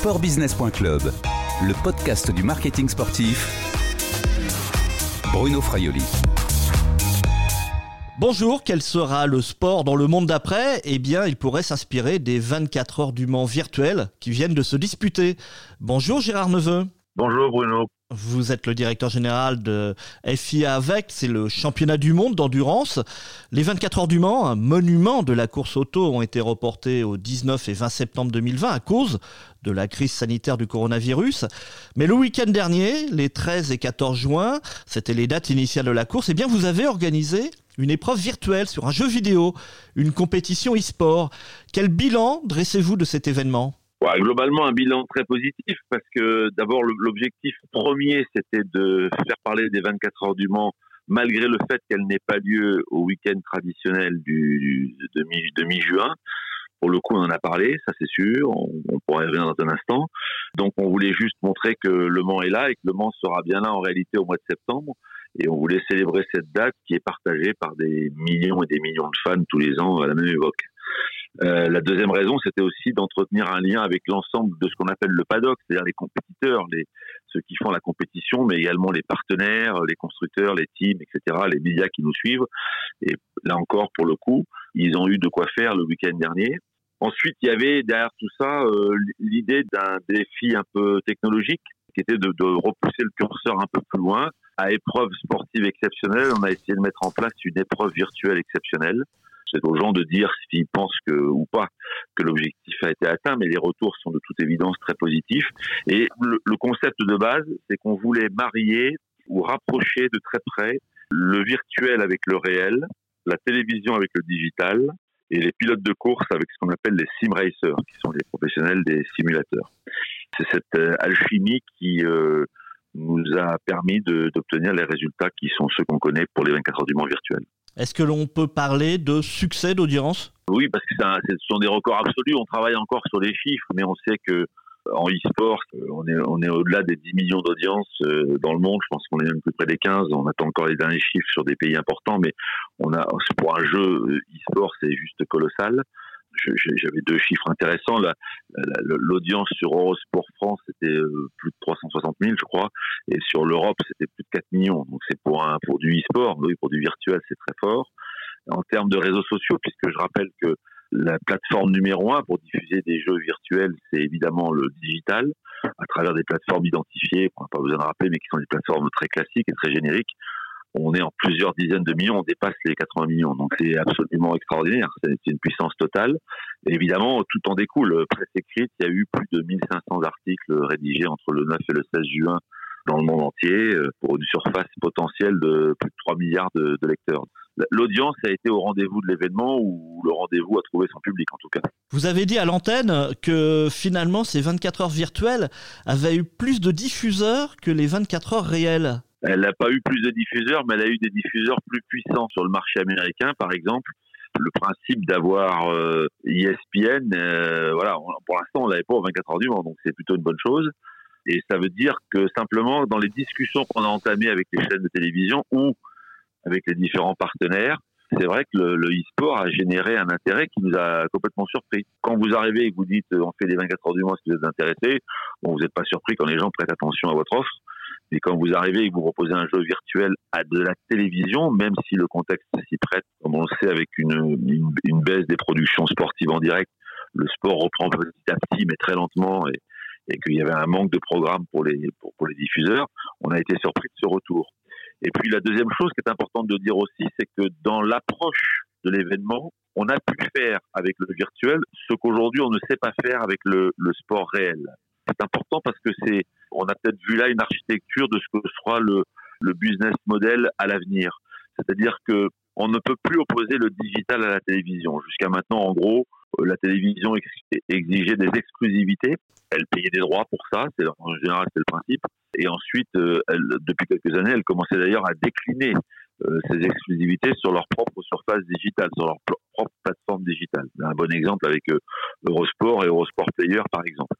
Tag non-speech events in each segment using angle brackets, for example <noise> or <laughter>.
Sportbusiness.club, le podcast du marketing sportif. Bruno Fraioli. Bonjour, quel sera le sport dans le monde d'après? Eh bien, il pourrait s'inspirer des 24 heures du Mans virtuelles qui viennent de se disputer. Bonjour Gérard Neveu. Bonjour Bruno. Vous êtes le directeur général de FIA avec, c'est le championnat du monde d'endurance. Les 24 heures du Mans, un monument de la course auto, ont été reportés au 19 et 20 septembre 2020 à cause de la crise sanitaire du coronavirus. Mais le week-end dernier, les 13 et 14 juin, c'était les dates initiales de la course, et eh bien vous avez organisé une épreuve virtuelle sur un jeu vidéo, une compétition e-sport. Quel bilan dressez-vous de cet événement? Globalement, un bilan très positif parce que d'abord, l'objectif premier, c'était de faire parler des 24 heures du Mans malgré le fait qu'elle n'ait pas lieu au week-end traditionnel du, de mi-juin. Pour le coup, on en a parlé, ça c'est sûr, on, pourrait revenir dans un instant. Donc on voulait juste montrer que Le Mans est là et que Le Mans sera bien là en réalité au mois de septembre. Et on voulait célébrer cette date qui est partagée par des millions et des millions de fans tous les ans à la même époque. Euh, la deuxième raison, c'était aussi d'entretenir un lien avec l'ensemble de ce qu'on appelle le paddock, c'est-à-dire les compétiteurs, les, ceux qui font la compétition, mais également les partenaires, les constructeurs, les teams, etc., les médias qui nous suivent. Et là encore, pour le coup, ils ont eu de quoi faire le week-end dernier. Ensuite, il y avait derrière tout ça euh, l'idée d'un défi un peu technologique, qui était de, de repousser le curseur un peu plus loin. À épreuve sportive exceptionnelle, on a essayé de mettre en place une épreuve virtuelle exceptionnelle c'est aux gens de dire s'ils pensent que ou pas que l'objectif a été atteint, mais les retours sont de toute évidence très positifs. Et le, concept de base, c'est qu'on voulait marier ou rapprocher de très près le virtuel avec le réel, la télévision avec le digital et les pilotes de course avec ce qu'on appelle les sim racers, qui sont les professionnels des simulateurs. C'est cette euh, alchimie qui euh, nous a permis d'obtenir les résultats qui sont ceux qu'on connaît pour les 24 heures du Mans virtuels. Est-ce que l'on peut parler de succès d'audience? Oui, parce que ce sont des records absolus. On travaille encore sur les chiffres, mais on sait que euh, en e-sport, euh, on est, on est au-delà des 10 millions d'audience euh, dans le monde. Je pense qu'on est même plus près des 15. On attend encore les derniers chiffres sur des pays importants, mais on a, pour un jeu e-sport, c'est juste colossal j'avais deux chiffres intéressants. L'audience sur Eurosport France, c'était euh, plus de 360 000, je crois, et sur l'Europe, c'était plus de 4 millions. Donc c'est pour un pour du e-sport, oui, pour du virtuel, c'est très fort. En termes de réseaux sociaux, puisque je rappelle que la plateforme numéro un pour diffuser des jeux virtuels, c'est évidemment le digital, à travers des plateformes identifiées, on n'a pas besoin de rappeler, mais qui sont des plateformes très classiques et très génériques on est en plusieurs dizaines de millions, on dépasse les 80 millions. Donc c'est absolument extraordinaire, c'est une puissance totale. Et évidemment, tout en découle. Presse écrite, il y a eu plus de 1500 articles rédigés entre le 9 et le 16 juin dans le monde entier euh, pour une surface potentielle de plus de 3 milliards de, lecteurs. L'audience a été au rendez-vous de l'événement ou le rendez-vous a trouvé son public en tout cas. Vous avez dit à l'antenne que finalement ces 24 heures virtuelles avaient eu plus de diffuseurs que les 24 heures réelles. Elle n'a pas eu plus de diffuseurs, mais elle a eu des diffuseurs plus puissants sur le marché américain, par exemple. Le principe d'avoir euh, ESPN, euh, voilà, pour l'instant, on l'avait pas au 24 heures du Mans, donc c'est plutôt une bonne chose. Et ça veut dire que simplement, dans les discussions qu'on a entamées avec les chaînes de télévision ou avec les différents partenaires, c'est vrai que le, e-sport a généré un intérêt qui nous a complètement surpris. Quand vous arrivez et que vous dites on fait les 24 heures du mois si vous êtes intéressé, bon, vous n'êtes pas surpris quand les gens prêtent attention à votre offre. Mais quand vous arrivez et que vous proposez un jeu virtuel à de la télévision, même si le contexte s'y prête, comme on le sait avec une, baisse des productions sportives en direct, le sport reprend petit à petit, mais très lentement, et, qu'il y avait un manque de programme pour les, pour, les diffuseurs, on a été surpris de ce retour. Et puis la deuxième chose qui est importante de dire aussi, c'est que dans l'approche de l'événement, on a pu faire avec le virtuel ce qu'aujourd'hui on ne sait pas faire avec le sport réel. C'est important parce que c'est on a peut-être vu là une architecture de ce que sera le, le business model à l'avenir. C'est-à-dire que on ne peut plus opposer le digital à la télévision. Jusqu'à maintenant, en gros, euh, la télévision exigeait des exclusivités. Elle payait des droits pour ça. C'est en général c'est le principe. Et ensuite, euh, depuis quelques années, elle commençait d'ailleurs à décliner euh, ces exclusivités sur leur propre surface digitale, sur leur propre plateforme digitale. Un bon exemple avec Eurosport et Eurosport Player, par exemple.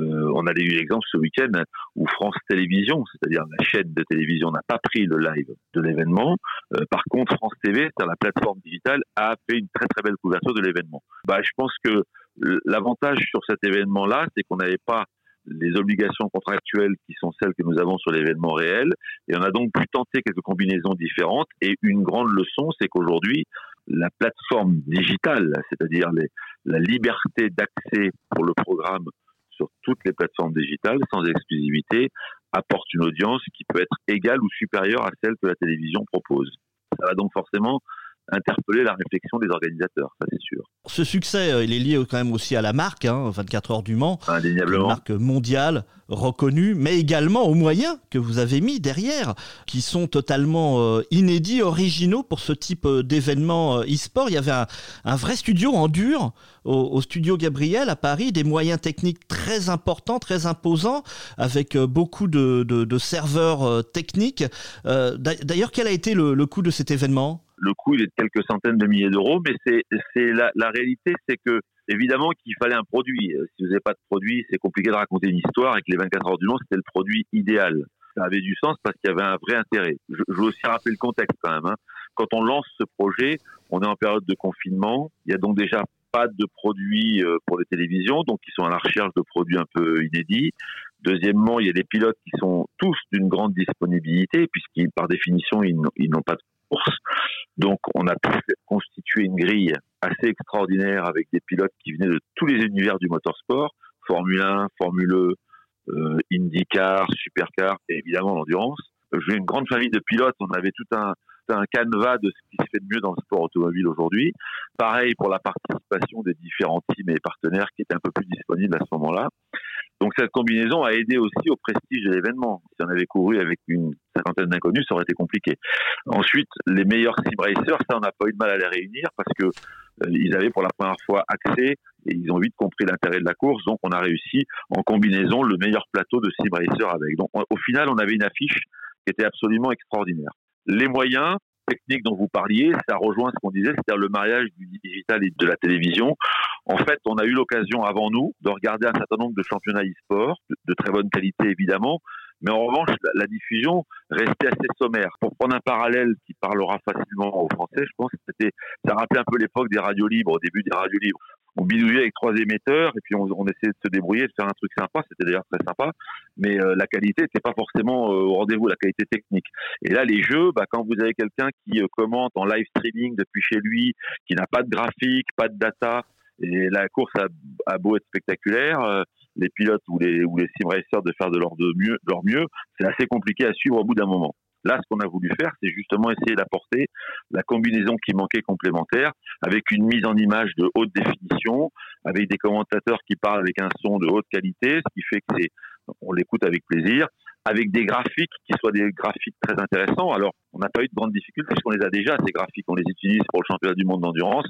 Euh, on a eu l'exemple ce week-end où France Télévisions, c'est-à-dire la chaîne de télévision, n'a pas pris le live de l'événement. Euh, par contre, France TV, c'est-à-dire la plateforme digitale, a fait une très très belle couverture de l'événement. Bah, je pense que l'avantage sur cet événement-là, c'est qu'on n'avait pas les obligations contractuelles qui sont celles que nous avons sur l'événement réel. Et on a donc pu tenter quelques combinaisons différentes. Et une grande leçon, c'est qu'aujourd'hui, la plateforme digitale, c'est-à-dire la liberté d'accès pour le programme sur toutes les plateformes digitales sans exclusivité, apporte une audience qui peut être égale ou supérieure à celle que la télévision propose. Ça va donc forcément interpeller la réflexion des organisateurs, ça c'est sûr. Ce succès, euh, il est lié quand même aussi à la marque, 24 hein, heures du Mans, Indéniablement. une marque mondiale reconnue, mais également aux moyens que vous avez mis derrière, qui sont totalement euh, inédits, originaux pour ce type euh, d'événement e-sport. Il y avait un, vrai studio en dur au, studio Gabriel à Paris, des moyens techniques très importants, très imposants, avec beaucoup de, serveurs techniques. D'ailleurs, quel a été le coût de cet événement? Le coût il est de quelques centaines de milliers d'euros, mais c'est la, réalité, c'est que évidemment qu'il fallait un produit. Euh, si vous n'avez pas de produit, c'est compliqué de raconter une histoire. Et que les 24 heures du Mans, c'était le produit idéal. Ça avait du sens parce qu'il y avait un vrai intérêt. Je, je veux aussi rappeler le contexte quand même. Hein. Quand on lance ce projet, on est en période de confinement. Il y a donc déjà pas de produits euh, pour les télévisions, donc ils sont à la recherche de produits un peu inédits. Deuxièmement, il y a des pilotes qui sont tous d'une grande disponibilité, puisqu'ils, par définition, ils n'ont pas de Donc, on a pu constituer une grille assez extraordinaire avec des pilotes qui venaient de tous les univers du motorsport, Formule 1, Formule E, euh, IndyCar, Supercar et évidemment l'endurance. J'ai une grande famille de pilotes. On avait tout un, un canevas de ce qui se fait de mieux dans le sport automobile aujourd'hui. Pareil pour la participation des différents teams et partenaires qui étaient un peu plus disponibles à ce moment-là. Donc cette combinaison a aidé aussi au prestige de l'événement. Si on avait couru avec une cinquantaine d'inconnus, ça aurait été compliqué. Ensuite, les meilleurs sim racers, ça on n'a pas eu de mal à les réunir parce que euh, ils avaient pour la première fois accès et ils ont vite compris l'intérêt de la course. Donc on a réussi en combinaison le meilleur plateau de sim racers avec. Donc au final, on avait une affiche qui était absolument extraordinaire. Les moyens, techniques dont vous parliez, ça rejoint ce qu'on disait, c'est-à-dire le mariage du digital et de la télévision. En fait, on a eu l'occasion avant nous de regarder un certain nombre de championnats e-sport, de, très bonne qualité évidemment, mais en revanche, la, diffusion restait assez sommaire. Pour prendre un parallèle qui parlera facilement aux Français, je pense que c'était, ça rappelait un peu l'époque des radios libres, au début des radios libres. On bidouillait avec trois émetteurs et puis on, essayait de se débrouiller, de faire un truc sympa. C'était d'ailleurs très sympa, mais euh, la qualité n'était pas forcément euh, au rendez-vous, la qualité technique. Et là, les jeux, bah, quand vous avez quelqu'un qui euh, commente en live streaming depuis chez lui, qui n'a pas de graphique, pas de data, et la course a, beau être spectaculaire, les pilotes ou les, ou les sim racers de faire de leur, de mieux, leur mieux, c'est assez compliqué à suivre au bout d'un moment. Là, ce qu'on a voulu faire, c'est justement essayer d'apporter la combinaison qui manquait complémentaire, avec une mise en image de haute définition, avec des commentateurs qui parlent avec un son de haute qualité, ce qui fait que c'est, on l'écoute avec plaisir, avec des graphiques qui soient des graphiques très intéressants. Alors, on n'a pas eu de grandes difficultés parce qu'on les a déjà, ces graphiques. On les utilise pour le championnat du monde d'endurance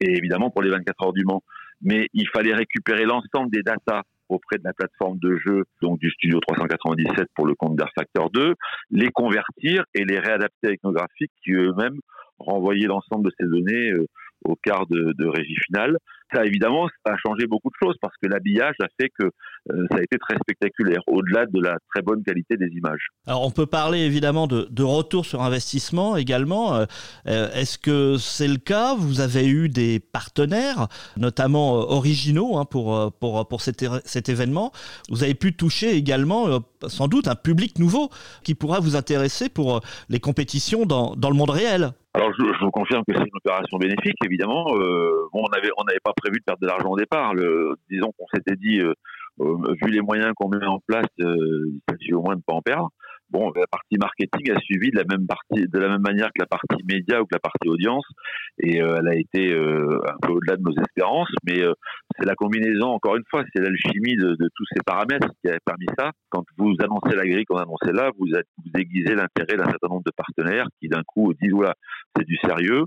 et évidemment pour les 24 heures du Mans. Mais il fallait récupérer l'ensemble des datas auprès de la plateforme de jeu, donc du Studio 397 pour le compte d'Air Factor 2, les convertir et les réadapter avec nos graphiques qui eux-mêmes renvoyaient l'ensemble de ces données euh, au quart de, régie finale. Ça, évidemment, a changé beaucoup de choses parce que l'habillage a fait que euh, ça a été très spectaculaire, au-delà de la très bonne qualité des images. Alors, on peut parler évidemment de, de retour sur investissement également. Euh, euh, est-ce que c'est le cas? Vous avez eu des partenaires, notamment originaux, hein, pour, pour, pour cet, cet, événement. Vous avez pu toucher également, sans doute, un public nouveau qui pourra vous intéresser pour les compétitions dans, dans le monde réel. Alors, je, vous confirme que c'est une opération bénéfique, évidemment. Euh, bon, on avait, on n'avait pas prévu de perdre de l'argent au départ. Le, disons qu'on s'était dit, euh, euh, vu les moyens qu'on met en place, il s'agit au moins de ne pas en perdre. Bon, la partie marketing a suivi de la même partie, de la même manière que la partie média ou que la partie audience, et euh, elle a été euh, un peu au-delà de nos espérances. Mais euh, c'est la combinaison, encore une fois, c'est l'alchimie de, tous ces paramètres qui a permis ça. Quand vous annoncez la grille qu'on annonçait là, vous, vous aiguisez l'intérêt d'un certain nombre de partenaires qui d'un coup disent voilà, c'est du sérieux.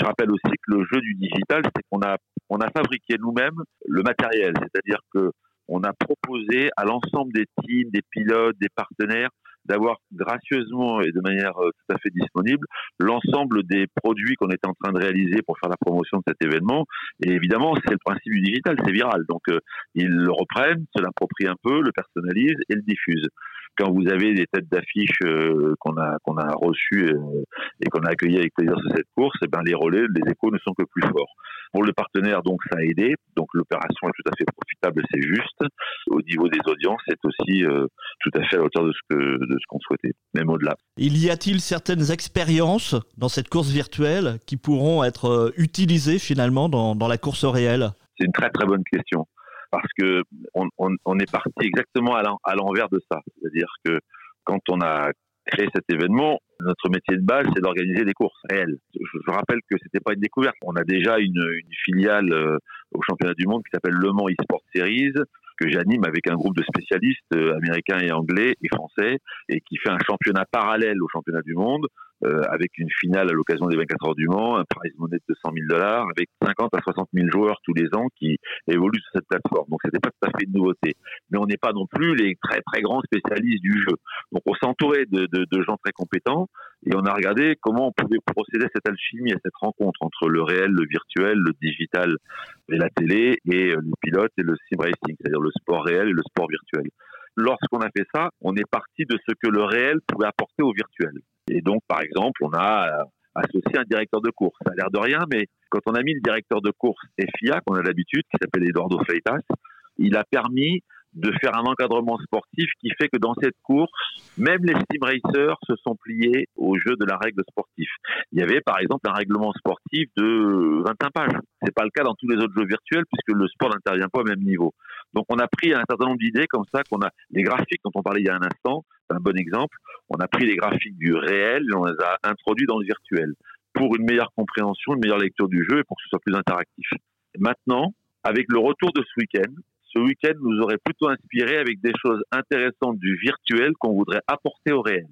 Je rappelle aussi que le jeu du digital, c'est qu'on a on a fabriqué nous-mêmes le matériel, c'est-à-dire que on a proposé à l'ensemble des teams, des pilotes, des partenaires d'avoir gracieusement et de manière euh, tout à fait disponible l'ensemble des produits qu'on était en train de réaliser pour faire la promotion de cet événement. Et évidemment, c'est le principe du digital, c'est viral. Donc, euh, ils le reprennent, se l'approprient un peu, le personnalisent et le diffusent. Quand vous avez des têtes d'affiche euh, qu'on a qu'on a reçues euh, et qu'on a accueillies avec plaisir sur cette course, et eh ben les relais, les échos ne sont que plus forts. Pour le partenaire, donc ça a aidé. Donc l'opération est tout à fait profitable, c'est juste. Au niveau des audiences, c'est aussi euh, tout à fait à la hauteur de ce que de ce qu'on souhaitait, même au-delà. Il y a-t-il certaines expériences dans cette course virtuelle qui pourront être utilisées finalement dans, dans la course réelle? C'est une très très bonne question parce que on, est parti exactement à l'envers de ça. C'est-à-dire que quand on a créé cet événement, notre métier de base, c'est d'organiser des courses réelles. Je, rappelle que c'était pas une découverte. On a déjà une, filiale euh, au championnat du monde qui s'appelle Le Mans eSport Series, que j'anime avec un groupe de spécialistes euh, américains et anglais et français, et qui fait un championnat parallèle au championnat du monde, avec une finale à l'occasion des 24 heures du Mans, un prize money de 100 000 dollars, avec 50 à 60 000 joueurs tous les ans qui évoluent sur cette plateforme. Donc c'était pas tout à fait une nouveauté. Mais on n'est pas non plus les très très grands spécialistes du jeu. Donc on s'est entouré de, de, de gens très compétents et on a regardé comment on pouvait procéder à cette alchimie, à cette rencontre entre le réel, le virtuel, le digital et la télé, et euh, le pilote et le sim racing, c'est-à-dire le sport réel et le sport virtuel. Lorsqu'on a fait ça, on est parti de ce que le réel pouvait apporter au virtuel. Et donc, par exemple, on a euh, associé un directeur de course. Ça a l'air de rien, mais quand on a mis le directeur de course FIA, qu'on a l'habitude, qui s'appelle Eduardo Freitas, il a permis de faire un encadrement sportif qui fait que dans cette course, même les sim racers se sont pliés au jeu de la règle sportive. Il y avait par exemple un règlement sportif de 25 pages. C'est pas le cas dans tous les autres jeux virtuels puisque le sport n'intervient pas au même niveau. Donc on a pris un certain nombre d'idées comme ça qu'on a les graphiques dont on parlait il y a un instant, un bon exemple. On a pris les graphiques du réel et on les a introduits dans le virtuel pour une meilleure compréhension, une meilleure lecture du jeu et pour que ce soit plus interactif. Maintenant, avec le retour de ce week-end, ce week-end nous aurait plutôt inspiré avec des choses intéressantes du virtuel qu'on voudrait apporter au réel.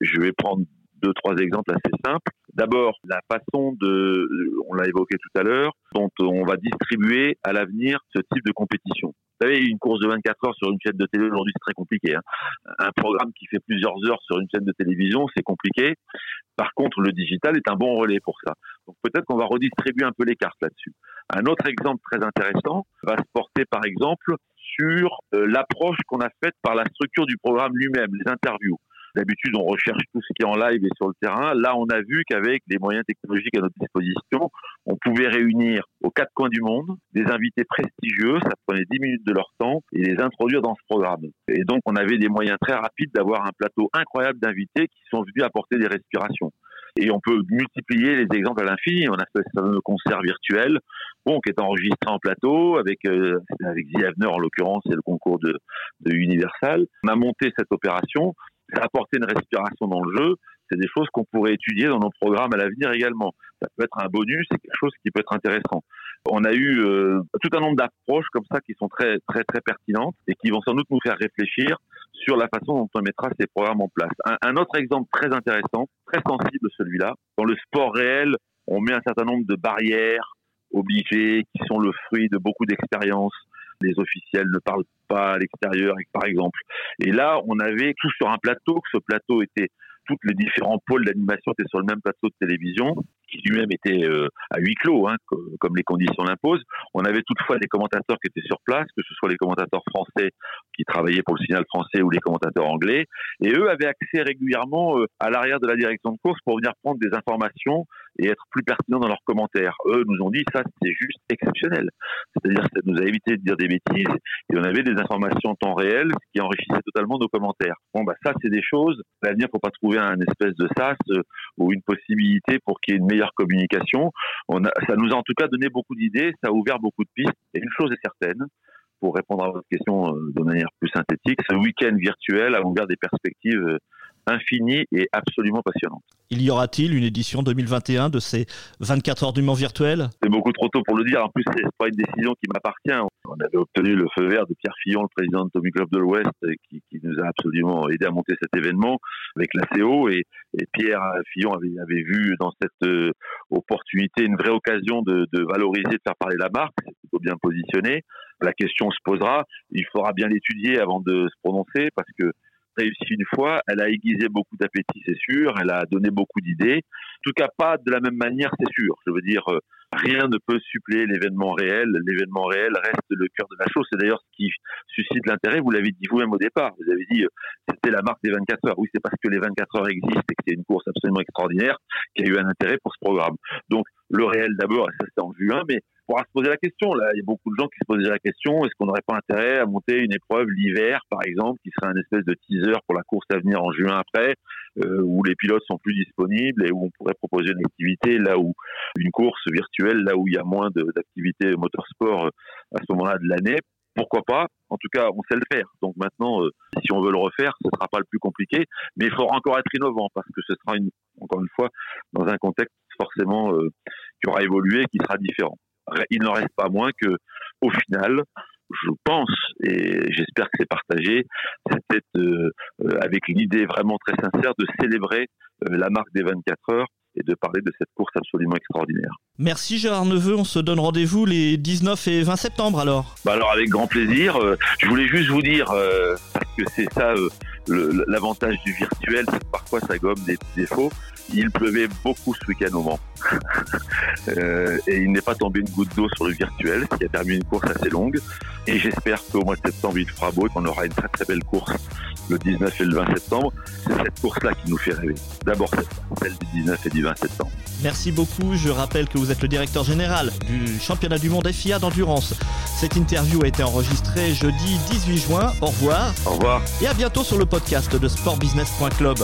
Je vais prendre deux, trois exemples assez simples. D'abord, la façon de, on l'a évoqué tout à l'heure, dont on va distribuer à l'avenir ce type de compétition. Vous savez, une course de 24 heures sur une chaîne de télé aujourd'hui, c'est très compliqué. Hein. Un programme qui fait plusieurs heures sur une chaîne de télévision, c'est compliqué. Par contre, le digital est un bon relais pour ça. Donc peut-être qu'on va redistribuer un peu les cartes là-dessus. Un autre exemple très intéressant va se porter par exemple sur euh, l'approche qu'on a faite par la structure du programme lui-même, les interviews. D'habitude, on recherche tout ce qui est en live et sur le terrain. Là, on a vu qu'avec les moyens technologiques à notre disposition, on pouvait réunir aux quatre coins du monde des invités prestigieux. Ça prenait 10 minutes de leur temps et les introduire dans ce programme. Et donc, on avait des moyens très rapides d'avoir un plateau incroyable d'invités qui sont venus apporter des respirations. Et on peut multiplier les exemples à l'infini. On a fait fameux concert virtuel, bon, qui est enregistré en plateau avec euh, avec en l'occurrence, c'est le concours de, de Universal. On a monté cette opération apporter une respiration dans le jeu, c'est des choses qu'on pourrait étudier dans nos programmes à l'avenir également. Ça peut être un bonus, c'est quelque chose qui peut être intéressant. On a eu euh, tout un nombre d'approches comme ça qui sont très très très pertinentes et qui vont sans doute nous faire réfléchir sur la façon dont on mettra ces programmes en place. Un, un autre exemple très intéressant, très sensible celui-là, dans le sport réel, on met un certain nombre de barrières obligées qui sont le fruit de beaucoup d'expériences les officiels ne parlent pas à l'extérieur, par exemple. Et là, on avait tout sur un plateau, que ce plateau était, tous les différents pôles d'animation étaient sur le même plateau de télévision qui lui-même était euh, à huis clos, hein, comme les conditions l'imposent. On avait toutefois des commentateurs qui étaient sur place, que ce soit les commentateurs français qui travaillaient pour le signal français ou les commentateurs anglais, et eux avaient accès régulièrement euh, à l'arrière de la direction de course pour venir prendre des informations et être plus pertinents dans leurs commentaires. Eux nous ont dit ça c'est juste exceptionnel. C'est-à-dire ça nous a évité de dire des bêtises et on avait des informations en temps réel qui enrichissaient totalement nos commentaires. Bon bah ça c'est des choses. À l'avenir faut pas trouver un espèce de sas euh, ou une possibilité pour qu'il y ait une meilleure communication. On a, ça nous a en tout cas donné beaucoup d'idées, ça a ouvert beaucoup de pistes. Et une chose est certaine, pour répondre à votre question euh, de manière plus synthétique, ce week-end virtuel a ouvert des perspectives infinies et absolument passionnantes. Il y aura-t-il une édition 2021 de ces 24 heures du Mans virtuel? C'est beaucoup trop tôt pour le dire. En plus, c'est pas une décision qui m'appartient. On avait obtenu le feu vert de Pierre Fillon, le président de Tommy Club de l'Ouest, qui, qui, nous a absolument aidé à monter cet événement avec la CO. Et, et Pierre Fillon avait, avait, vu dans cette euh, opportunité une vraie occasion de, de, valoriser, de faire parler la marque. C'est plutôt bien positionné. La question se posera. Il faudra bien l'étudier avant de se prononcer parce que réussi une fois, elle a aiguisé beaucoup d'appétit, c'est sûr, elle a donné beaucoup d'idées. En tout cas, pas de la même manière, c'est sûr. Je veux dire, euh, rien ne peut suppléer l'événement réel. L'événement réel reste le cœur de la chose. C'est d'ailleurs ce qui suscite l'intérêt. Vous l'avez dit vous-même au départ. Vous avez dit, euh, c'était la marque des 24 heures. Oui, c'est parce que les 24 heures existent et que c'est une course absolument extraordinaire qu'il y a eu un intérêt pour ce programme. Donc, le réel d'abord, ça c'était en juin, mais on pourra se poser la question. Là, il y a beaucoup de gens qui se posent la question est-ce qu'on n'aurait pas intérêt à monter une épreuve l'hiver, par exemple, qui serait un espèce de teaser pour la course à venir en juin après, euh, où les pilotes sont plus disponibles et où on pourrait proposer une activité là où une course virtuelle, là où il y a moins d'activités motorsport euh, à ce moment-là de l'année? Pourquoi pas? En tout cas, on sait le faire. Donc maintenant, euh, si on veut le refaire, ce sera pas le plus compliqué, mais il faudra encore être innovant parce que ce sera une, encore une fois dans un contexte forcément qui aura évolué, qui sera différent il n'en reste pas moins que, au final, je pense, et j'espère que c'est partagé, c'était euh, euh, avec l'idée vraiment très sincère de célébrer euh, la marque des 24 heures et de parler de cette course absolument extraordinaire. Merci Gérard Neveu, on se donne rendez-vous les 19 et 20 septembre alors. Bah alors avec grand plaisir, je voulais juste vous dire, parce que c'est ça l'avantage du virtuel, c'est que parfois ça gomme des défauts. Il pleuvait beaucoup ce week-end au Mans. <laughs> euh, et il n'est pas tombé une goutte d'eau sur le virtuel, ce qui a permis une course assez longue. Et j'espère qu'au mois de septembre, il fera beau et qu'on aura une très très belle course le 19 et le 20 septembre. C'est cette course-là qui nous fait rêver. D'abord celle du 19 et du 20 septembre. Merci beaucoup. Je rappelle que vous êtes le directeur général du championnat du monde FIA d'endurance. Cette interview a été enregistrée jeudi 18 juin. Au revoir. Au revoir. Et à bientôt sur le podcast de sportbusiness.club.